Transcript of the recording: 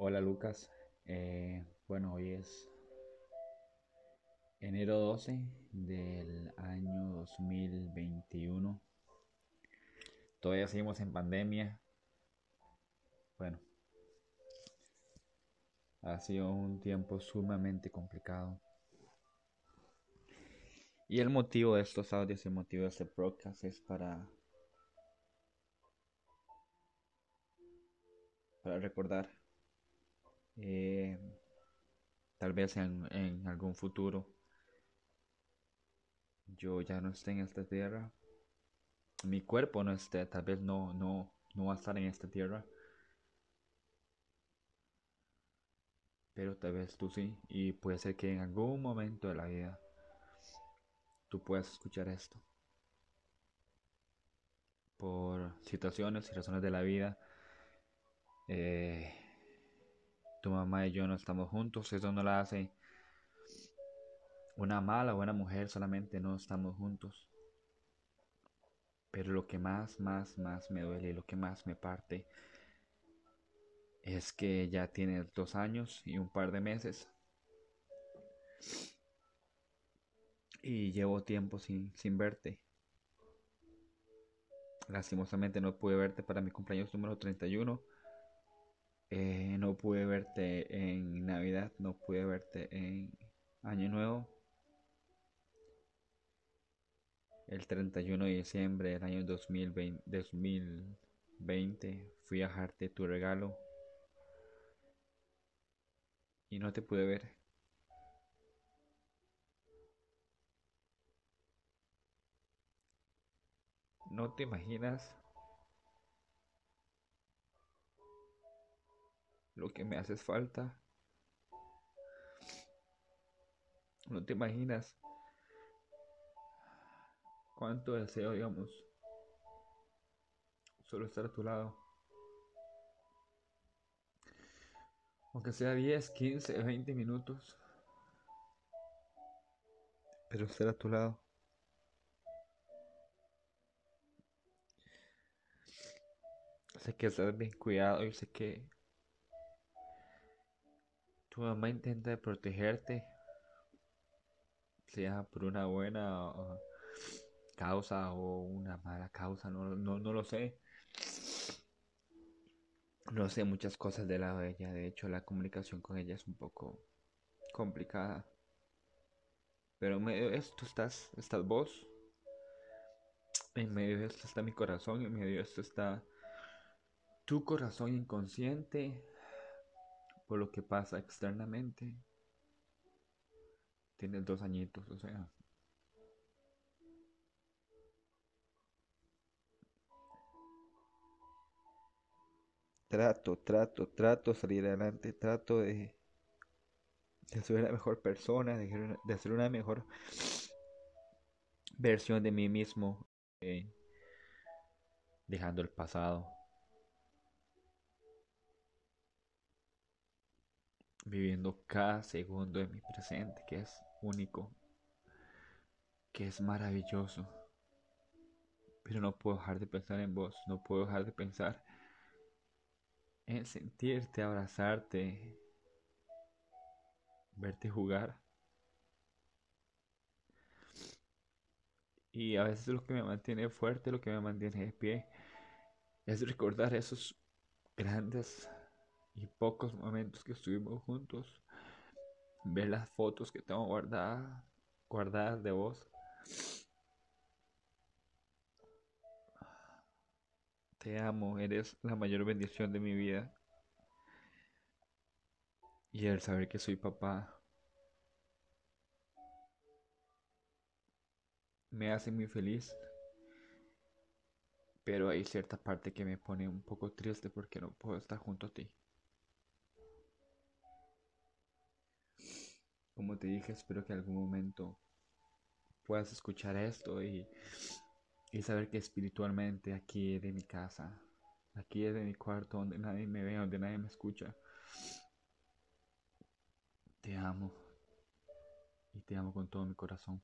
Hola Lucas, Eh, bueno hoy es enero 12 del año 2021. Todavía seguimos en pandemia. Bueno, ha sido un tiempo sumamente complicado. Y el motivo de estos audios, el motivo de este podcast es para para recordar eh, tal vez en, algún futuro yo ya no esté en esta tierra mi cuerpo no esté tal vez no no no va a estar en esta tierra pero tal vez tú sí y puede ser que en algún momento de la vida tú puedas escuchar esto. Por situaciones y razones de la vida eh, tu mamá y yo no estamos juntos, eso no la hace una mala o buena mujer, solamente no estamos juntos. Pero lo que más, más, más me duele lo que más me parte es que ya tienes dos años y un par de meses. Y llevo tiempo sin, sin verte. Lastimosamente no pude verte para mi cumpleaños número 31 eh, no pude verte en Navidad, no pude verte en Año Nuevo. El 31 de diciembre del año 2020, 2020 fui a dejarte tu regalo y no te pude ver. No te imaginas lo que me haces falta. No te imaginas cuánto deseo, digamos, solo estar a tu lado. Aunque sea 10, 15, 20 minutos. Pero estar a tu lado. Sé que estás bien cuidado y sé que tu mamá intenta protegerte, sea por una buena causa o una mala causa, no, no, no lo sé. No sé muchas cosas de la de ella, de hecho la comunicación con ella es un poco complicada. Pero en medio de esto estás, estás vos. En medio de esto está mi corazón, en medio de esto está tu corazón inconsciente, por lo que pasa externamente. Tienes dos añitos, o sea. Trato, trato, trato salir adelante, trato de, ser la mejor persona, de, de ser una mejor versión de mí mismo, eh, dejando el pasado. Viviendo cada segundo de mi presente, que es único, que es maravilloso. Pero no puedo dejar de pensar en vos, no puedo dejar de pensar en sentirte, abrazarte, verte jugar. Y a veces lo que me mantiene fuerte, lo que me mantiene de pie, es recordar esos grandes y pocos momentos que estuvimos juntos, ver las fotos que tengo guardadas, guardadas de vos. Te amo, eres la mayor bendición de mi vida. Y el saber que soy papá me hace muy feliz. Pero hay cierta parte que me pone un poco triste porque no puedo estar junto a ti. Como te dije, espero que algún momento puedas escuchar esto y, y saber que espiritualmente aquí es de mi casa, aquí es de mi cuarto donde nadie me ve, donde nadie me escucha. Te amo y te amo con todo mi corazón.